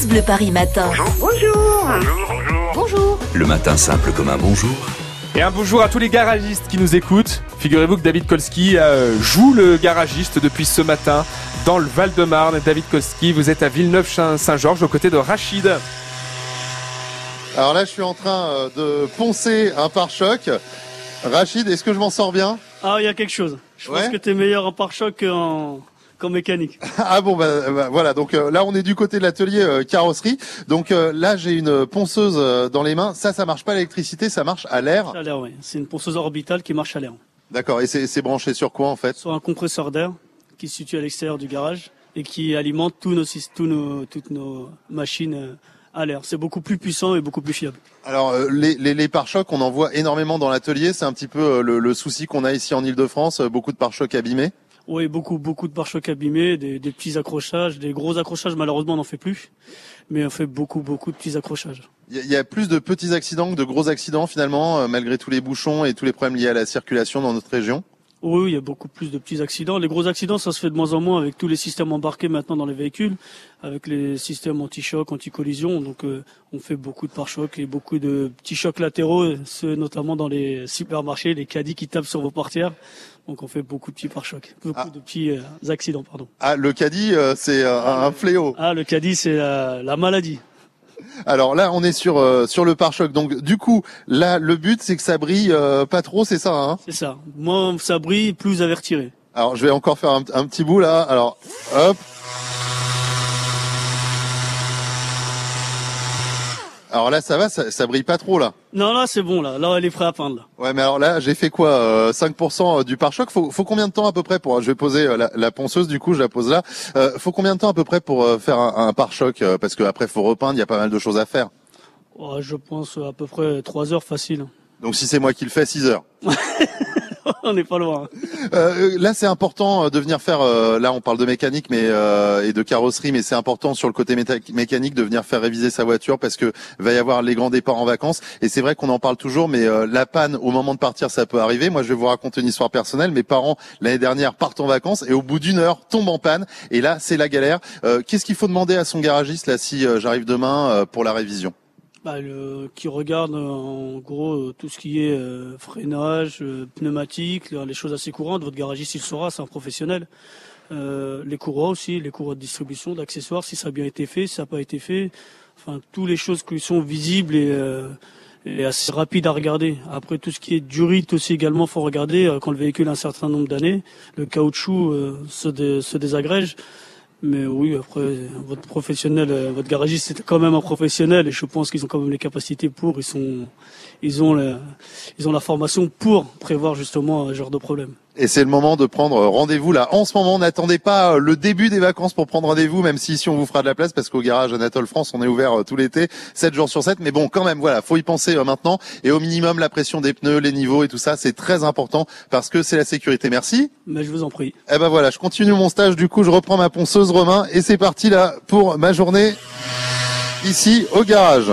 France Bleu Paris Matin. Bonjour. Bonjour. Le matin simple comme un bonjour. Et un bonjour à tous les garagistes qui nous écoutent. Figurez-vous que David Kolski euh, joue le garagiste depuis ce matin dans le Val-de-Marne. David Kolski, vous êtes à Villeneuve-Saint-Georges aux côtés de Rachid. Alors là, je suis en train euh, de poncer un pare-choc. Rachid, est-ce que je m'en sors bien? Ah, il y a quelque chose. Je Ouais. pense que tu es meilleur en pare-choc qu'en qu'en mécanique. Ah bon, bah, bah, voilà. Donc euh, là, on est du côté de l'atelier euh, carrosserie. Donc euh, là, j'ai une ponceuse euh, dans les mains. Ça, ça marche pas à l'électricité, ça marche à l'air. À l'air, oui. C'est une ponceuse orbitale qui marche à l'air. D'accord. Et c'est branché sur quoi en fait? Sur un compresseur d'air qui se situe à l'extérieur du garage et qui alimente tous nos, tous nos, toutes nos machines euh, à l'air. C'est beaucoup plus puissant et beaucoup plus fiable. Alors euh, les, les, les pare-chocs, on en voit énormément dans l'atelier. C'est un petit peu le, le souci qu'on a ici en Ile-de-France. Beaucoup de pare-chocs abîmés. Oui, beaucoup, beaucoup de pare-chocs abîmés, des, des petits accrochages, des gros accrochages. Malheureusement, on n'en fait plus. Mais on fait beaucoup, beaucoup de petits accrochages. Il y, y a plus de petits accidents que de gros accidents finalement, euh, malgré tous les bouchons et tous les problèmes liés à la circulation dans notre région. Oui, il y a beaucoup plus de petits accidents. Les gros accidents, ça se fait de moins en moins avec tous les systèmes embarqués maintenant dans les véhicules, avec les systèmes anti-choc, anti-collision. Donc, euh, on fait beaucoup de pare-chocs et beaucoup de petits chocs latéraux, ceux notamment dans les supermarchés, les caddies qui tapent sur vos portières. Donc, on fait beaucoup de petits pare-chocs, beaucoup Ah. de petits euh, accidents, pardon. Ah, le caddie, euh, c'est un, fléau. Ah, le caddie, c'est la maladie. Alors là, on est sur euh, sur le pare-choc. Donc du coup, là, le but, c'est que ça brille euh, pas trop, c'est ça. Hein C'est ça. Moins ça brille, plus vous avez retiré. Alors je vais encore faire un, un petit bout là. Alors hop. Alors là, ça va, ça, ça brille pas trop là. Non, là, c'est bon, là. Là, elle est prête à peindre, là. Ouais, mais alors là, j'ai fait quoi euh, 5% du pare-choc? Faut, faut combien de temps à peu près pour Je vais poser euh, la, la ponceuse. Du coup, je la pose là. Euh, faut combien de temps à peu près pour euh, faire un, un pare-choc euh, Parce que après, faut repeindre. Il y a pas mal de choses à faire. Oh, je pense à peu près trois heures facile. Donc si c'est moi qui le fais, 6 heures. on n'est pas loin. Euh, là, c'est important euh, de venir faire. euh, là, on parle de mécanique, mais euh, et de carrosserie, mais c'est important sur le côté mécanique de venir faire réviser sa voiture parce que va y avoir les grands départs en vacances. Et c'est vrai qu'on en parle toujours, mais euh, la panne au moment de partir, ça peut arriver. Moi, je vais vous raconter une histoire personnelle. Mes parents l'année dernière partent en vacances et au bout d'une heure tombent en panne. Et là, c'est la galère. Euh, Qu'est-ce qu'il faut demander à son garagiste là si euh, j'arrive demain euh, pour la révision? Bah, le, qui regarde euh, en gros euh, tout ce qui est euh, freinage, euh, pneumatique, les choses assez courantes. Votre garagiste, il saura, c'est un professionnel. Euh, les courroies aussi, les courroies de distribution, d'accessoires, si ça a bien été fait, si ça n'a pas été fait. Enfin, toutes les choses qui sont visibles et, euh, et assez rapides à regarder. Après, tout ce qui est durite aussi également, faut regarder quand le véhicule a un certain nombre d'années. Le caoutchouc se, dé- se désagrège. Mais oui, après, votre professionnel, euh, votre garagiste, c'est quand même un professionnel et je pense qu'ils ont quand même les capacités pour, ils sont, ils ont la, ils ont la formation pour prévoir justement un genre de problème. Et c'est le moment de prendre rendez-vous là. En ce moment, n'attendez pas euh, le début des vacances pour prendre rendez-vous, même si ici on vous fera de la place, parce qu'au garage Anatole France, on est ouvert euh, tout l'été, 7 jours sur 7. Mais bon, quand même, voilà, faut y penser euh, maintenant. Et au minimum, la pression des pneus, les niveaux et tout ça, c'est très important parce que c'est la sécurité. Merci. Mais je vous en prie. Eh ben voilà, je continue mon stage. Du coup, je reprends ma ponceuse Romain et c'est parti là pour ma journée ici au garage.